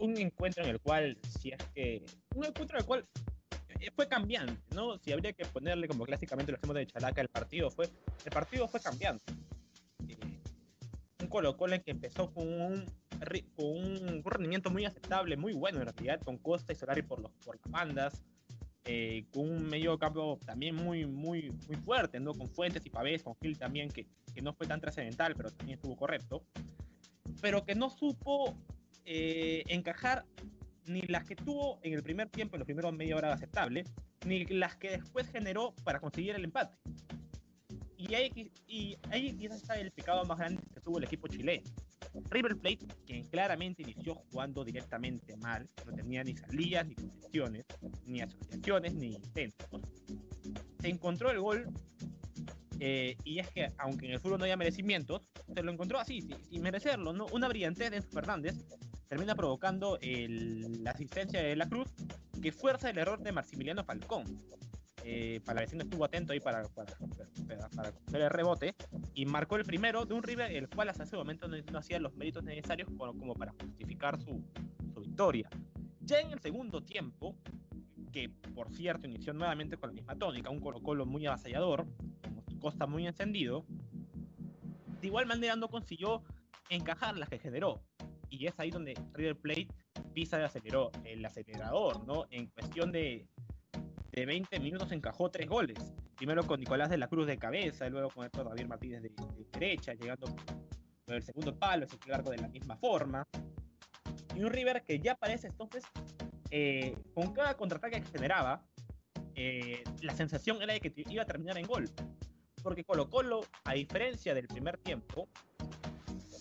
un encuentro en el cual, si es que, un encuentro en el cual eh, fue cambiante, ¿no? Si habría que ponerle como clásicamente lo hacemos de Chalaca, el partido fue, el partido fue cambiante. Eh, un Colo Colo que empezó con un, con un, rendimiento muy aceptable, muy bueno en realidad, con Costa y Solari por, los, por las bandas, eh, con un medio campo también muy, muy, muy fuerte, ¿no? Con Fuentes y Pavés, con Gil también, que, que no fue tan trascendental, pero también estuvo correcto, pero que no supo eh, encajar ni las que tuvo en el primer tiempo, en los primeros media hora aceptable, ni las que después generó para conseguir el empate. Y ahí, y ahí quizás está el pecado más grande que tuvo el equipo chileno. River Plate, quien claramente inició jugando directamente mal, no tenía ni salidas, ni condiciones, ni asociaciones, ni intentos, se encontró el gol eh, y es que, aunque en el fútbol no haya merecimientos, se lo encontró así, sin, merecerlo. ¿no? Una brillantez de Enzo Fernández termina provocando la asistencia de la Cruz, que fuerza el error de Maximiliano Falcón. Eh, para vecino estuvo atento ahí para, para, para, coger el rebote y marcó el primero de un River el cual hasta ese momento no, hacía los méritos necesarios como, para justificar su, su, victoria. Ya en el segundo tiempo, que por cierto inició nuevamente con la misma tónica, un Colo Colo muy avasallador, Costa muy encendido, de igual manera no consiguió encajar las que generó. Y es ahí donde River Plate pisa y aceleró el acelerador, ¿no? En cuestión de, de 20 minutos encajó tres goles. Primero con Nicolás de la Cruz de cabeza, y luego con Héctor Javier Martínez de, derecha, llegando con el segundo palo, ese largo de la misma forma. Y un River que ya parece entonces, eh, con cada contraataque que generaba, eh, la sensación era de que iba a terminar en gol porque Colo Colo, a diferencia del primer tiempo,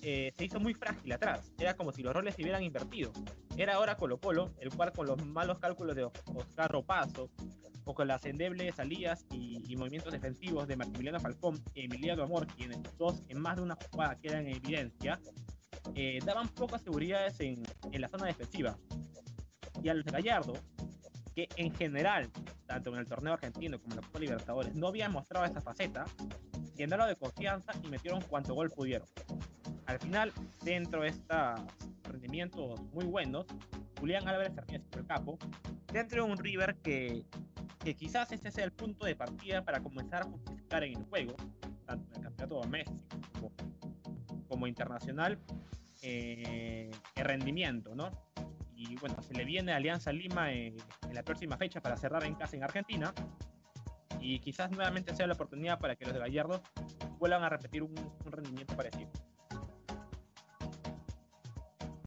eh, se hizo muy frágil atrás. Era como si los roles se hubieran invertido. Era ahora Colo Colo, el cual con los malos cálculos de Oscar Ropazo, o con las endebles salidas y, movimientos defensivos de Maximiliano Falcón y Emiliano Amor, quienes dos en más de una jugada quedan en evidencia, eh, daban pocas seguridades en, en, la zona defensiva. Y al Gallardo, que en general tanto en el torneo argentino como en la Copa Libertadores, no habían mostrado esa faceta, llenaron de confianza y metieron cuanto gol pudieron. Al final, dentro de estos rendimientos muy buenos, Julián Álvarez termina siendo el capo, dentro de un River que, que quizás este sea el punto de partida para comenzar a justificar en el juego, tanto en el campeonato doméstico como, como internacional, eh, el rendimiento, ¿no? y bueno, se le viene Alianza Lima en, la próxima fecha para cerrar en casa en Argentina y quizás nuevamente sea la oportunidad para que los de Gallardo vuelvan a repetir un rendimiento parecido.